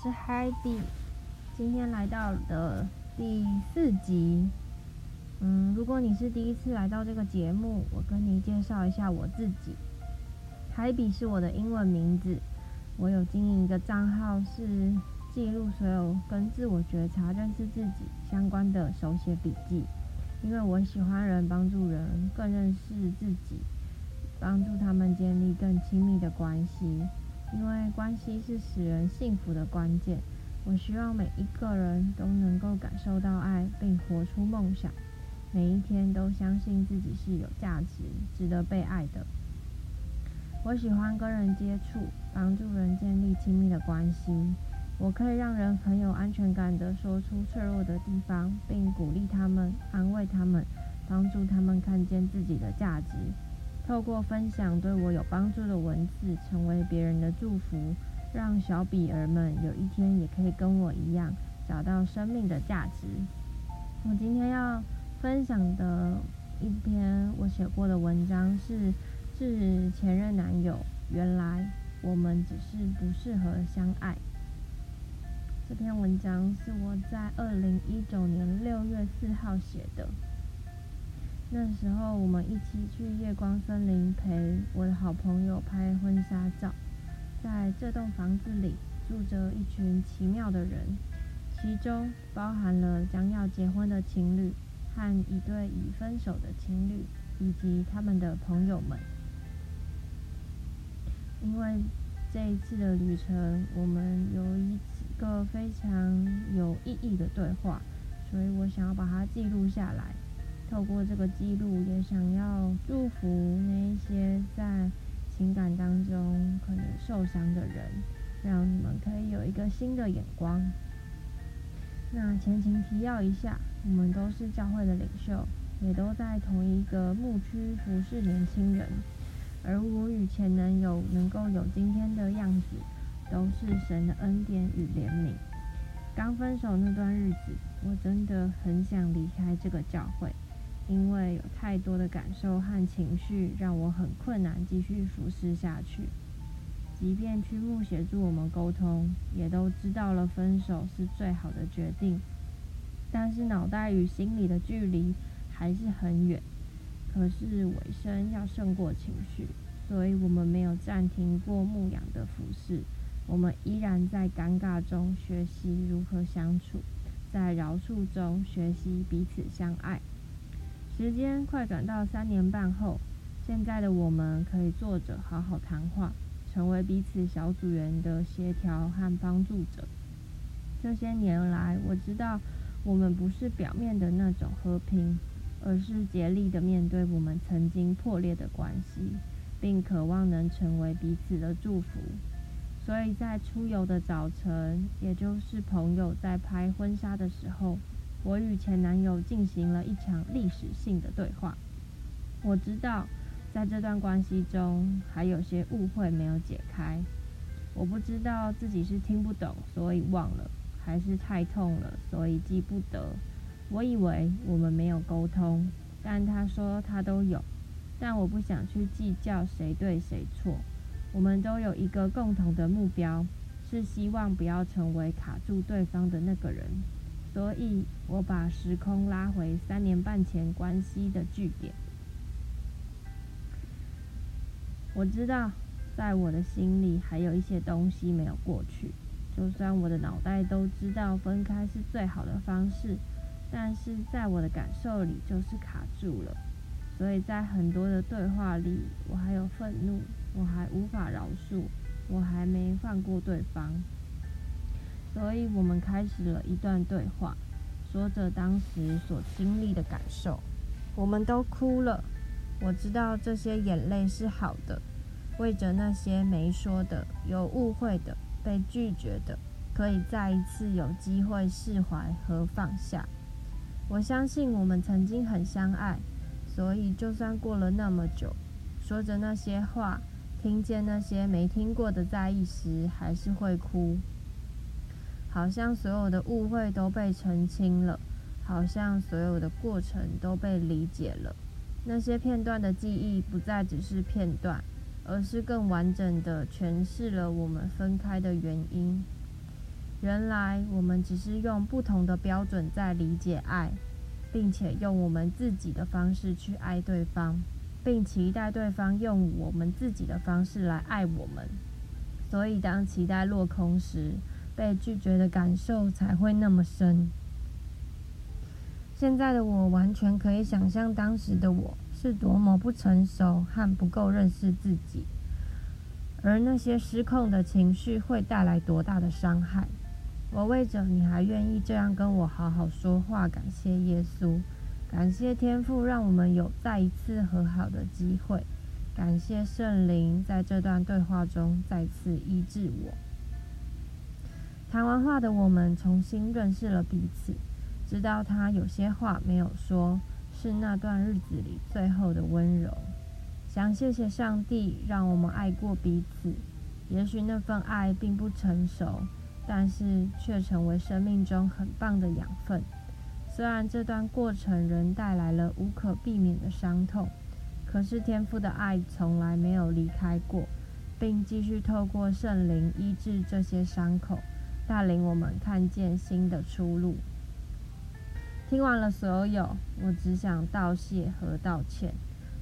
是海比，今天来到的第四集。嗯，如果你是第一次来到这个节目，我跟你介绍一下我自己。海比是我的英文名字，我有经营一个账号，是记录所有跟自我觉察、认识自己相关的手写笔记。因为我喜欢人，帮助人更认识自己，帮助他们建立更亲密的关系。因为关系是使人幸福的关键，我希望每一个人都能够感受到爱，并活出梦想。每一天都相信自己是有价值、值得被爱的。我喜欢跟人接触，帮助人建立亲密的关系。我可以让人很有安全感地说出脆弱的地方，并鼓励他们、安慰他们，帮助他们看见自己的价值。透过分享对我有帮助的文字，成为别人的祝福，让小比儿们有一天也可以跟我一样找到生命的价值。我今天要分享的一篇我写过的文章是《致前任男友》，原来我们只是不适合相爱。这篇文章是我在二零一九年六月四号写的。那时候，我们一起去夜光森林陪我的好朋友拍婚纱照。在这栋房子里住着一群奇妙的人，其中包含了将要结婚的情侣和一对已分手的情侣，以及他们的朋友们。因为这一次的旅程，我们有一个非常有意义的对话，所以我想要把它记录下来。透过这个记录，也想要祝福那一些在情感当中可能受伤的人，让你们可以有一个新的眼光。那前情提要一下，我们都是教会的领袖，也都在同一个牧区服侍年轻人。而我与前男友能够有今天的样子，都是神的恩典与怜悯。刚分手那段日子，我真的很想离开这个教会。因为有太多的感受和情绪，让我很困难继续服侍下去。即便区牧协助我们沟通，也都知道了分手是最好的决定，但是脑袋与心里的距离还是很远。可是尾声要胜过情绪，所以我们没有暂停过牧养的服侍。我们依然在尴尬中学习如何相处，在饶恕中学习彼此相爱。时间快转到三年半后，现在的我们可以坐着好好谈话，成为彼此小组员的协调和帮助者。这些年来，我知道我们不是表面的那种和平，而是竭力的面对我们曾经破裂的关系，并渴望能成为彼此的祝福。所以在出游的早晨，也就是朋友在拍婚纱的时候。我与前男友进行了一场历史性的对话。我知道，在这段关系中还有些误会没有解开。我不知道自己是听不懂，所以忘了，还是太痛了，所以记不得。我以为我们没有沟通，但他说他都有。但我不想去计较谁对谁错。我们都有一个共同的目标，是希望不要成为卡住对方的那个人。所以我把时空拉回三年半前关系的据点。我知道，在我的心里还有一些东西没有过去。就算我的脑袋都知道分开是最好的方式，但是在我的感受里就是卡住了。所以在很多的对话里，我还有愤怒，我还无法饶恕，我还没放过对方。所以我们开始了一段对话，说着当时所经历的感受。我们都哭了，我知道这些眼泪是好的，为着那些没说的、有误会的、被拒绝的，可以再一次有机会释怀和放下。我相信我们曾经很相爱，所以就算过了那么久，说着那些话，听见那些没听过的在意时，还是会哭。好像所有的误会都被澄清了，好像所有的过程都被理解了。那些片段的记忆不再只是片段，而是更完整的诠释了我们分开的原因。原来我们只是用不同的标准在理解爱，并且用我们自己的方式去爱对方，并期待对方用我们自己的方式来爱我们。所以，当期待落空时，被拒绝的感受才会那么深。现在的我完全可以想象当时的我是多么不成熟和不够认识自己，而那些失控的情绪会带来多大的伤害。我为着你还愿意这样跟我好好说话，感谢耶稣，感谢天父，让我们有再一次和好的机会，感谢圣灵在这段对话中再次医治我。谈完话的我们重新认识了彼此，知道他有些话没有说，是那段日子里最后的温柔。想谢谢上帝，让我们爱过彼此，也许那份爱并不成熟。但是却成为生命中很棒的养分。虽然这段过程仍带来了无可避免的伤痛，可是天父的爱从来没有离开过，并继续透过圣灵医治这些伤口，带领我们看见新的出路。听完了所有，我只想道谢和道歉。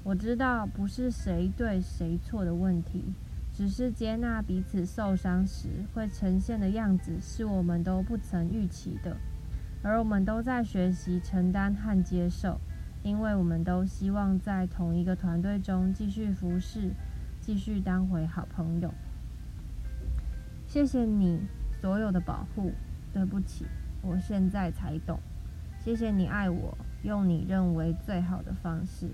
我知道不是谁对谁错的问题。只是接纳彼此受伤时会呈现的样子，是我们都不曾预期的，而我们都在学习承担和接受，因为我们都希望在同一个团队中继续服侍，继续当回好朋友。谢谢你所有的保护，对不起，我现在才懂。谢谢你爱我，用你认为最好的方式。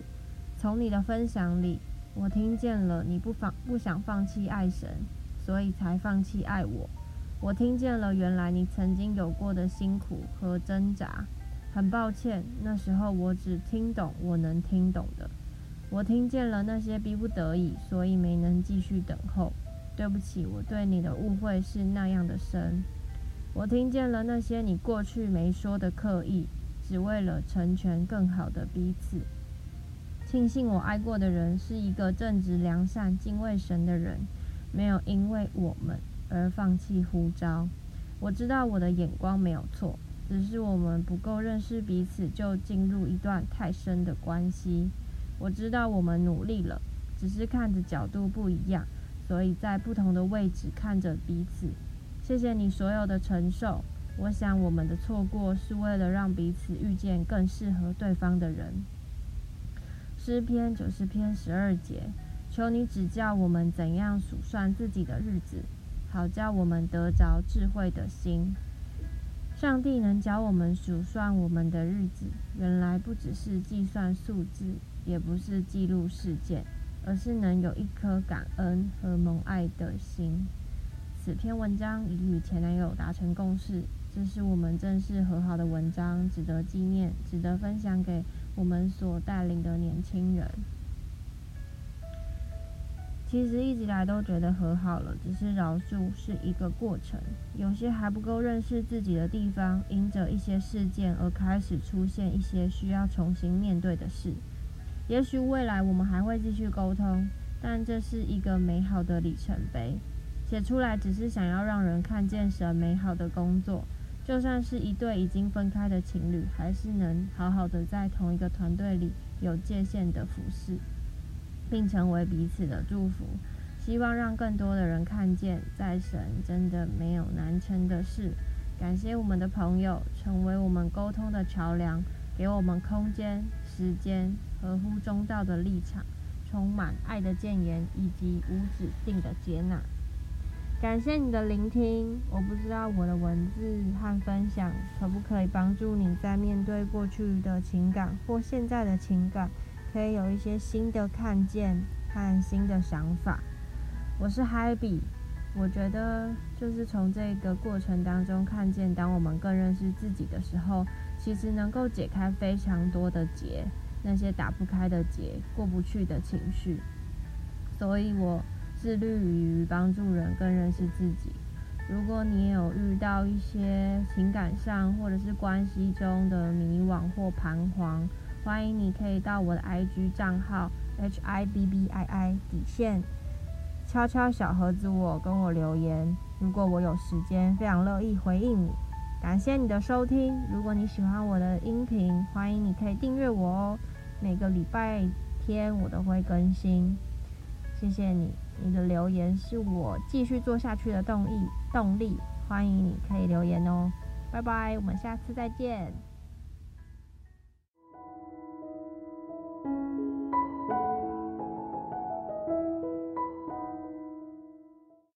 从你的分享里。我听见了，你不放不想放弃爱神，所以才放弃爱我。我听见了，原来你曾经有过的辛苦和挣扎。很抱歉，那时候我只听懂我能听懂的。我听见了那些逼不得已，所以没能继续等候。对不起，我对你的误会是那样的深。我听见了那些你过去没说的刻意，只为了成全更好的彼此。庆幸我爱过的人是一个正直、良善、敬畏神的人，没有因为我们而放弃呼召。我知道我的眼光没有错，只是我们不够认识彼此，就进入一段太深的关系。我知道我们努力了，只是看的角度不一样，所以在不同的位置看着彼此。谢谢你所有的承受。我想我们的错过是为了让彼此遇见更适合对方的人。诗篇九十篇十二节，求你指教我们怎样数算自己的日子，好叫我们得着智慧的心。上帝能教我们数算我们的日子，原来不只是计算数字，也不是记录事件，而是能有一颗感恩和蒙爱的心。此篇文章已与前男友达成共识，这是我们正式和好的文章，值得纪念，值得分享给。我们所带领的年轻人，其实一直以来都觉得和好了，只是饶恕是一个过程。有些还不够认识自己的地方，因着一些事件而开始出现一些需要重新面对的事。也许未来我们还会继续沟通，但这是一个美好的里程碑。写出来只是想要让人看见神美好的工作。就算是一对已经分开的情侣，还是能好好的在同一个团队里有界限的服侍，并成为彼此的祝福。希望让更多的人看见，在神真的没有难成的事。感谢我们的朋友，成为我们沟通的桥梁，给我们空间、时间、合乎中道的立场，充满爱的建言以及无止境的接纳。感谢你的聆听。我不知道我的文字和分享可不可以帮助你在面对过去的情感或现在的情感，可以有一些新的看见和新的想法。我是 Happy，我觉得就是从这个过程当中看见，当我们更认识自己的时候，其实能够解开非常多的结，那些打不开的结、过不去的情绪。所以我。致力于帮助人更认识自己。如果你有遇到一些情感上或者是关系中的迷惘或彷徨，欢迎你可以到我的 IG 账号 H I B B I I 底线敲敲小盒子，我跟我留言。如果我有时间，非常乐意回应你。感谢你的收听。如果你喜欢我的音频，欢迎你可以订阅我哦。每个礼拜天我都会更新。谢谢你，你的留言是我继续做下去的动力。动力，欢迎你可以留言哦。拜拜，我们下次再见。